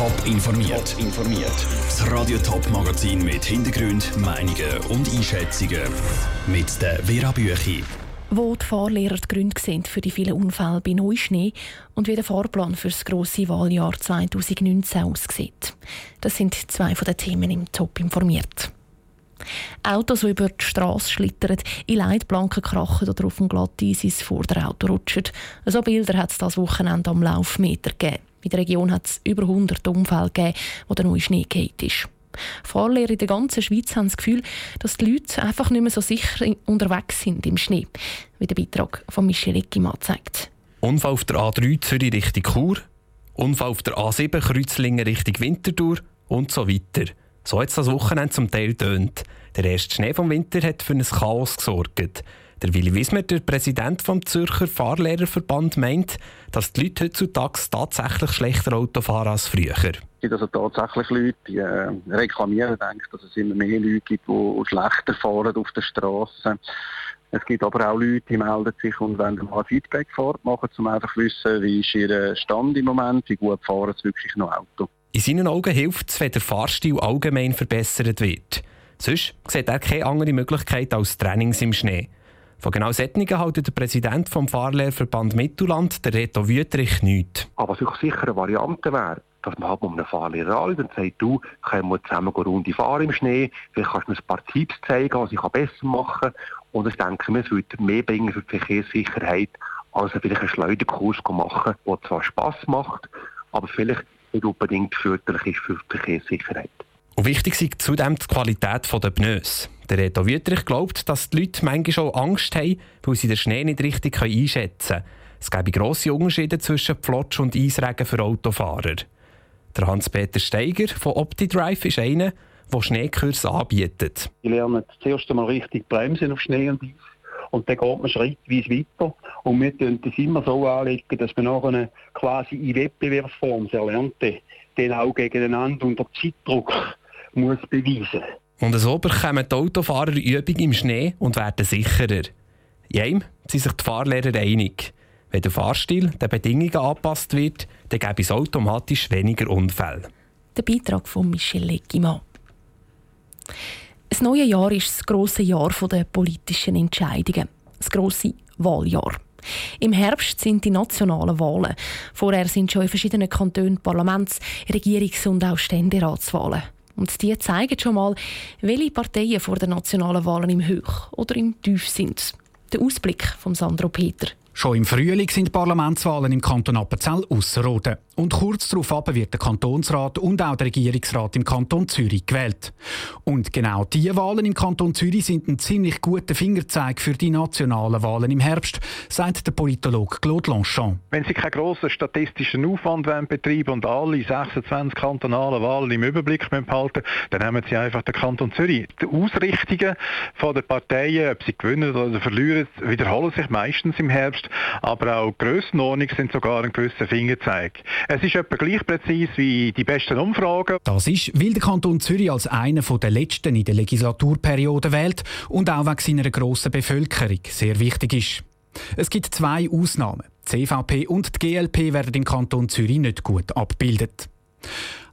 Top informiert. Top informiert. Das Radio Top Magazin mit Hintergrund, Meinungen und Einschätzungen mit der Vera Büchi. Wo die Fahrlehrer die Gründe sehen für die vielen Unfälle bei Neuschnee und wie der Fahrplan für das grosse Wahljahr 2019 aussieht. Das sind zwei von den Themen im Top informiert. Autos, die über die Straße schlittern, in Leitplanken krachen oder auf dem Glatteis ins Vorderauto rutschen. So Bilder hat es das Wochenende am Laufmeter gegeben. In der Region hat es über 100 Unfälle gegeben, wo der neue Schnee geht ist. Fahrlehrer in der ganzen Schweiz haben das Gefühl, dass die Leute einfach nicht mehr so sicher unterwegs sind im Schnee, wie der Beitrag von Michel Eckimann zeigt. Unfall auf der A3 Zürich Richtung Chur, Unfall auf der A7 Kreuzlingen Richtung Winterthur und so weiter. So hat es das Wochenende zum Teil tönt. Der erste Schnee vom Winter hat für ein Chaos gesorgt. Der Willi Wismer, der Präsident des Zürcher Fahrlehrerverband, meint, dass die Leute heutzutage tatsächlich schlechter Auto fahren als früher. Es gibt also tatsächlich Leute, die äh, reklamieren, denken, dass es immer mehr Leute gibt, die schlechter fahren auf der Straße. Es gibt aber auch Leute, die melden sich und wollen mal Feedback-Fahrt machen, um einfach zu wissen, wie ist ihr Stand im Moment, wie gut fahren sie wirklich noch Auto. In seinen Augen hilft es, wenn der Fahrstil allgemein verbessert wird. Sonst sieht er keine andere Möglichkeit als Trainings im Schnee. Von genau solchen hält der Präsident vom Fahrlehrverband Mittelland, der Reto Wüterich, nichts. Aber was sicher eine Variante wäre, dass man halt um einen Fahrlehrer anruft und sagt, du, können wir zusammen eine Runde fahren im Schnee, vielleicht kannst du mir ein paar Tipps zeigen, was ich besser machen kann. Und ich denke mir, es würde mehr bringen für die Verkehrssicherheit, als vielleicht einen Schleuderkurs machen, der zwar Spass macht, aber vielleicht nicht unbedingt förderlich ist für die Verkehrssicherheit. Und wichtig ist zudem die Qualität der Pneus. Der Reto Wüterich glaubt, dass die Leute manchmal schon Angst haben, weil sie den Schnee nicht richtig einschätzen können. Es gäbe grosse Unterschiede zwischen Pflotsch und Eisregen für Autofahrer. Der Hans-Peter Steiger von OptiDrive ist einer, der Schneekurs anbietet. Ich lerne zuerst einmal richtig bremsen auf Schnee und Eis. Und dann geht man schrittweise weiter. Und wir tun das immer so anlegen, dass man nachher quasi in Wettbewerbsform, das Erlernte, dann auch gegeneinander unter Zeitdruck muss beweisen Und so bekommen die Autofahrer Übung im Schnee und werden sicherer. Jem sind sich die Fahrlehrer einig. Wenn der Fahrstil den Bedingungen angepasst wird, dann gäbe es automatisch weniger Unfälle. Der Beitrag von Michel Leggimann. Das neue Jahr ist das grosse Jahr der politischen Entscheidungen. Das grosse Wahljahr. Im Herbst sind die nationalen Wahlen. Vorher sind schon in verschiedenen Kantonen Parlaments-, Regierungs- und auch Ständeratswahlen. Und die zeigen schon mal, welche Parteien vor den nationalen Wahlen im Hoch- oder im Tief sind. Der Ausblick von Sandro Peter. Schon im Frühling sind Parlamentswahlen im Kanton Appenzell ausserrhoden. Und kurz darauf wird der Kantonsrat und auch der Regierungsrat im Kanton Zürich gewählt. Und genau diese Wahlen im Kanton Zürich sind ein ziemlich guter Fingerzeig für die nationalen Wahlen im Herbst, sagt der Politologe Claude Longchamp. Wenn Sie keinen grossen statistischen Aufwand betreiben und alle 26 kantonalen Wahlen im Überblick behalten, dann nehmen Sie einfach den Kanton Zürich. Die Ausrichtungen der Parteien, ob sie gewinnen oder verlieren, wiederholen sich meistens im Herbst aber auch Grössenordnung sind sogar ein gewisser Fingerzeig. Es ist etwa gleich präzise wie die besten Umfragen. Das ist, weil der Kanton Zürich als einer der letzten in der Legislaturperiode wählt und auch wegen seiner grossen Bevölkerung sehr wichtig ist. Es gibt zwei Ausnahmen. Die CVP und die GLP werden im Kanton Zürich nicht gut abgebildet.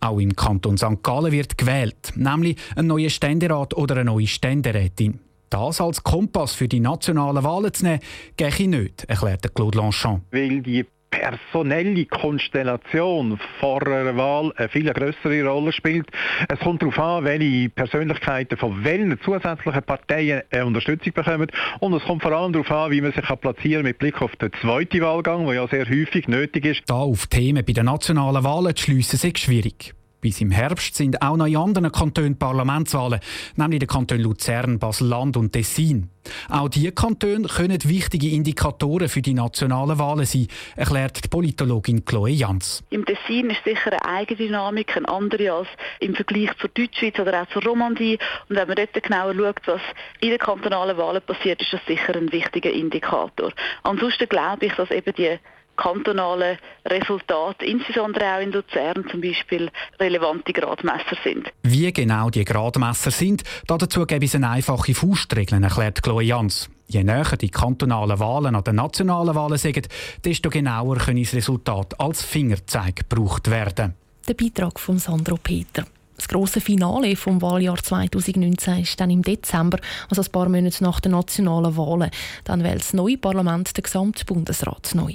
Auch im Kanton St. Gallen wird gewählt, nämlich ein neuer Ständerat oder eine neue Ständerätin. Das als Kompass für die nationalen Wahlen zu nehmen, gehe nicht, erklärte Claude Longchamp. Weil die personelle Konstellation vor einer Wahl eine viel größere Rolle spielt. Es kommt darauf an, welche Persönlichkeiten von welchen zusätzlichen Parteien eine Unterstützung bekommen. Und es kommt vor allem darauf an, wie man sich platzieren kann mit Blick auf den zweiten Wahlgang, der ja sehr häufig nötig ist. Da auf Themen bei den nationalen Wahlen zu schliessen, ist schwierig. Bis im Herbst sind auch noch in anderen Kantonen Parlamentswahlen, nämlich den Kantonen Luzern, Basel-Land und Tessin. Auch diese Kantone können wichtige Indikatoren für die nationalen Wahlen sein, erklärt die Politologin Chloe Jans. Im Tessin ist sicher eine Eigendynamik, eine andere als im Vergleich zur Deutschschweiz oder auch zur Romandie. Und wenn man dort genauer schaut, was in den kantonalen Wahlen passiert, ist das sicher ein wichtiger Indikator. Ansonsten glaube ich, dass eben die kantonale Resultate, insbesondere auch in Luzern zum Beispiel, relevante Gradmesser sind. Wie genau die Gradmesser sind, dazu gäbe es eine einfache Faustregel, erklärt Chloe Jans. Je näher die kantonalen Wahlen an den nationalen Wahlen sind, desto genauer können das Resultat als Fingerzeig gebraucht werden. Der Beitrag von Sandro Peter. Das große Finale vom Wahljahr 2019 ist dann im Dezember, also ein paar Monate nach den nationalen Wahlen. Dann wählt das neue Parlament den gesamten Bundesrat neu.